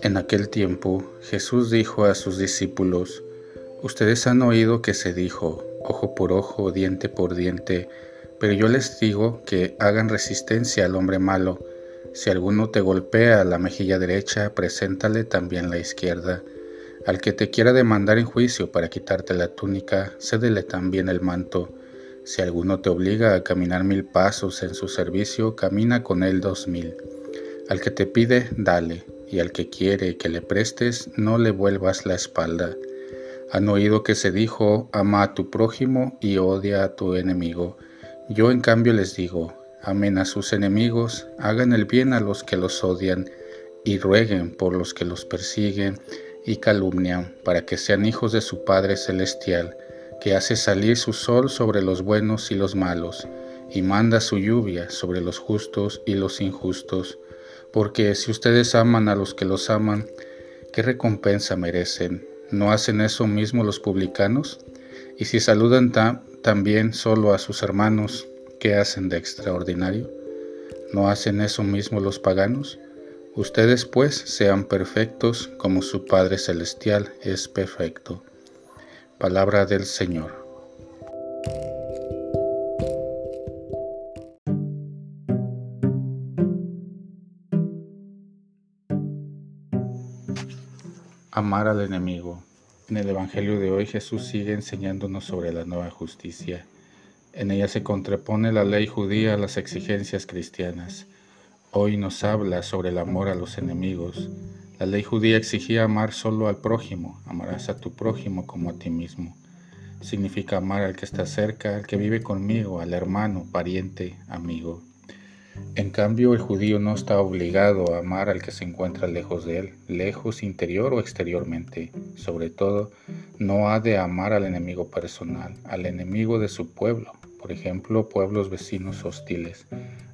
En aquel tiempo Jesús dijo a sus discípulos, Ustedes han oído que se dijo, ojo por ojo, diente por diente, pero yo les digo que hagan resistencia al hombre malo. Si alguno te golpea la mejilla derecha, preséntale también la izquierda. Al que te quiera demandar en juicio para quitarte la túnica, cédele también el manto. Si alguno te obliga a caminar mil pasos en su servicio, camina con él dos mil. Al que te pide, dale y al que quiere que le prestes, no le vuelvas la espalda. Han oído que se dijo, ama a tu prójimo y odia a tu enemigo. Yo en cambio les digo, amen a sus enemigos, hagan el bien a los que los odian y rueguen por los que los persiguen y calumnian, para que sean hijos de su Padre Celestial, que hace salir su sol sobre los buenos y los malos, y manda su lluvia sobre los justos y los injustos porque si ustedes aman a los que los aman, ¿qué recompensa merecen? ¿No hacen eso mismo los publicanos? Y si saludan también solo a sus hermanos, ¿qué hacen de extraordinario? ¿No hacen eso mismo los paganos? Ustedes pues sean perfectos como su Padre Celestial es perfecto. Palabra del Señor. Amar al enemigo. En el Evangelio de hoy Jesús sigue enseñándonos sobre la nueva justicia. En ella se contrapone la ley judía a las exigencias cristianas. Hoy nos habla sobre el amor a los enemigos. La ley judía exigía amar solo al prójimo, amarás a tu prójimo como a ti mismo. Significa amar al que está cerca, al que vive conmigo, al hermano, pariente, amigo. En cambio, el judío no está obligado a amar al que se encuentra lejos de él, lejos interior o exteriormente. Sobre todo, no ha de amar al enemigo personal, al enemigo de su pueblo, por ejemplo, pueblos vecinos hostiles,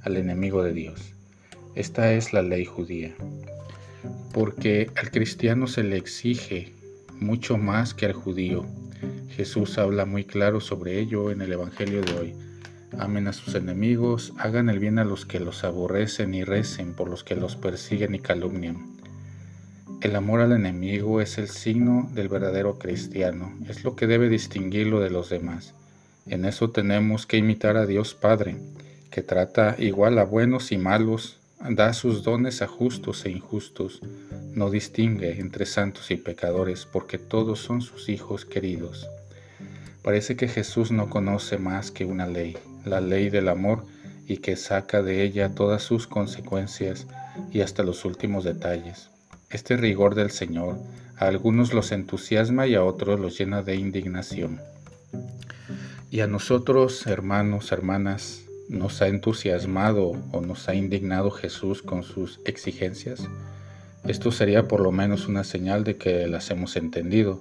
al enemigo de Dios. Esta es la ley judía. Porque al cristiano se le exige mucho más que al judío. Jesús habla muy claro sobre ello en el Evangelio de hoy amen a sus enemigos, hagan el bien a los que los aborrecen y recen por los que los persiguen y calumnian. El amor al enemigo es el signo del verdadero cristiano, es lo que debe distinguirlo de los demás. En eso tenemos que imitar a Dios Padre, que trata igual a buenos y malos, da sus dones a justos e injustos, no distingue entre santos y pecadores, porque todos son sus hijos queridos. Parece que Jesús no conoce más que una ley, la ley del amor, y que saca de ella todas sus consecuencias y hasta los últimos detalles. Este rigor del Señor a algunos los entusiasma y a otros los llena de indignación. Y a nosotros, hermanos, hermanas, ¿nos ha entusiasmado o nos ha indignado Jesús con sus exigencias? Esto sería por lo menos una señal de que las hemos entendido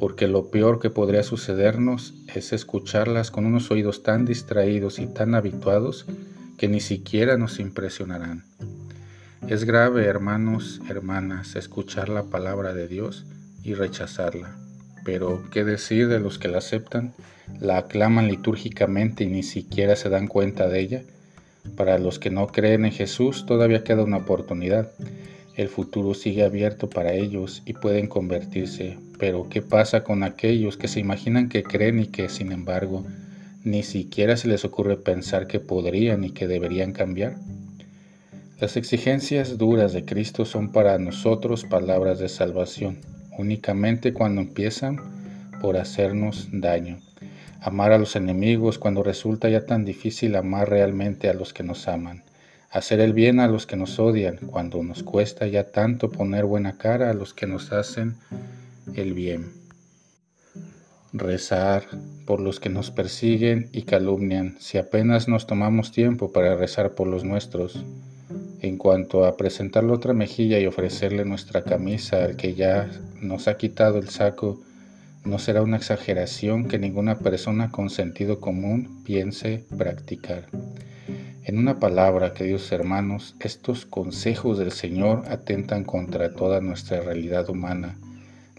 porque lo peor que podría sucedernos es escucharlas con unos oídos tan distraídos y tan habituados que ni siquiera nos impresionarán. Es grave, hermanos, hermanas, escuchar la palabra de Dios y rechazarla. Pero, ¿qué decir de los que la aceptan, la aclaman litúrgicamente y ni siquiera se dan cuenta de ella? Para los que no creen en Jesús todavía queda una oportunidad. El futuro sigue abierto para ellos y pueden convertirse, pero ¿qué pasa con aquellos que se imaginan que creen y que, sin embargo, ni siquiera se les ocurre pensar que podrían y que deberían cambiar? Las exigencias duras de Cristo son para nosotros palabras de salvación. únicamente cuando empiezan por hacernos daño. Amar a los enemigos cuando resulta ya tan difícil amar realmente a los que nos aman. Hacer el bien a los que nos odian cuando nos cuesta ya tanto poner buena cara a los que nos hacen el bien. Rezar por los que nos persiguen y calumnian si apenas nos tomamos tiempo para rezar por los nuestros. En cuanto a presentar la otra mejilla y ofrecerle nuestra camisa al que ya nos ha quitado el saco, no será una exageración que ninguna persona con sentido común piense practicar. En una palabra, queridos hermanos, estos consejos del Señor atentan contra toda nuestra realidad humana.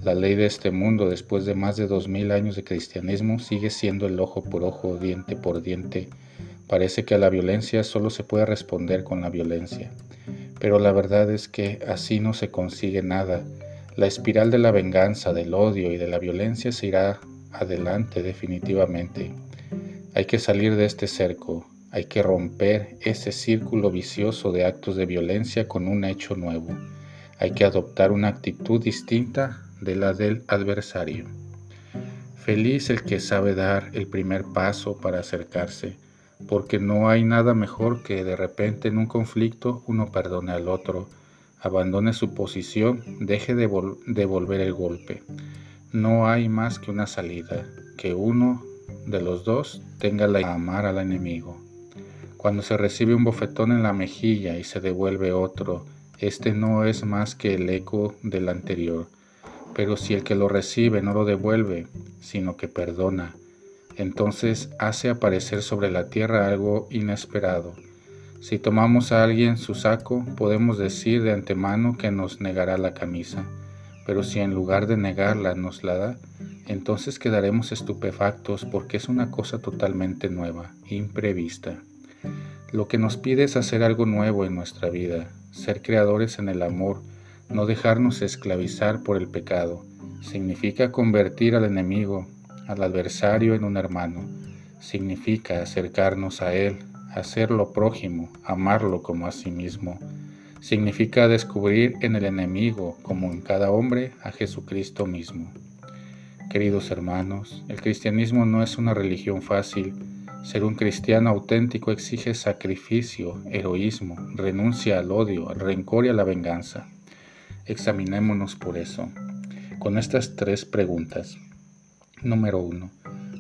La ley de este mundo, después de más de dos mil años de cristianismo, sigue siendo el ojo por ojo, diente por diente, Parece que a la violencia solo se puede responder con la violencia, pero la verdad es que así no se consigue nada. La espiral de la venganza, del odio y de la violencia se irá adelante definitivamente. Hay que salir de este cerco, hay que romper ese círculo vicioso de actos de violencia con un hecho nuevo. Hay que adoptar una actitud distinta de la del adversario. Feliz el que sabe dar el primer paso para acercarse porque no hay nada mejor que de repente en un conflicto uno perdone al otro, abandone su posición, deje de devolver el golpe. No hay más que una salida, que uno de los dos tenga la amar al enemigo. Cuando se recibe un bofetón en la mejilla y se devuelve otro, este no es más que el eco del anterior. Pero si el que lo recibe no lo devuelve, sino que perdona, entonces hace aparecer sobre la tierra algo inesperado. Si tomamos a alguien su saco, podemos decir de antemano que nos negará la camisa, pero si en lugar de negarla nos la da, entonces quedaremos estupefactos porque es una cosa totalmente nueva, imprevista. Lo que nos pide es hacer algo nuevo en nuestra vida, ser creadores en el amor, no dejarnos esclavizar por el pecado. Significa convertir al enemigo al adversario en un hermano. Significa acercarnos a Él, hacerlo prójimo, amarlo como a sí mismo. Significa descubrir en el enemigo, como en cada hombre, a Jesucristo mismo. Queridos hermanos, el cristianismo no es una religión fácil. Ser un cristiano auténtico exige sacrificio, heroísmo, renuncia al odio, al rencor y a la venganza. Examinémonos por eso, con estas tres preguntas. Número 1.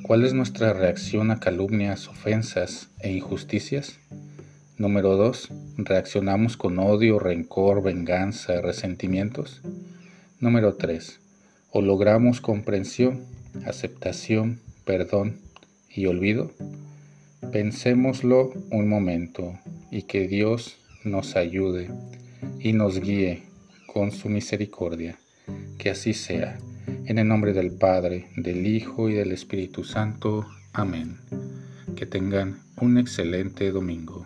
¿Cuál es nuestra reacción a calumnias, ofensas e injusticias? Número 2. ¿Reaccionamos con odio, rencor, venganza, resentimientos? Número 3. ¿O logramos comprensión, aceptación, perdón y olvido? Pensémoslo un momento y que Dios nos ayude y nos guíe con su misericordia. Que así sea. En el nombre del Padre, del Hijo y del Espíritu Santo. Amén. Que tengan un excelente domingo.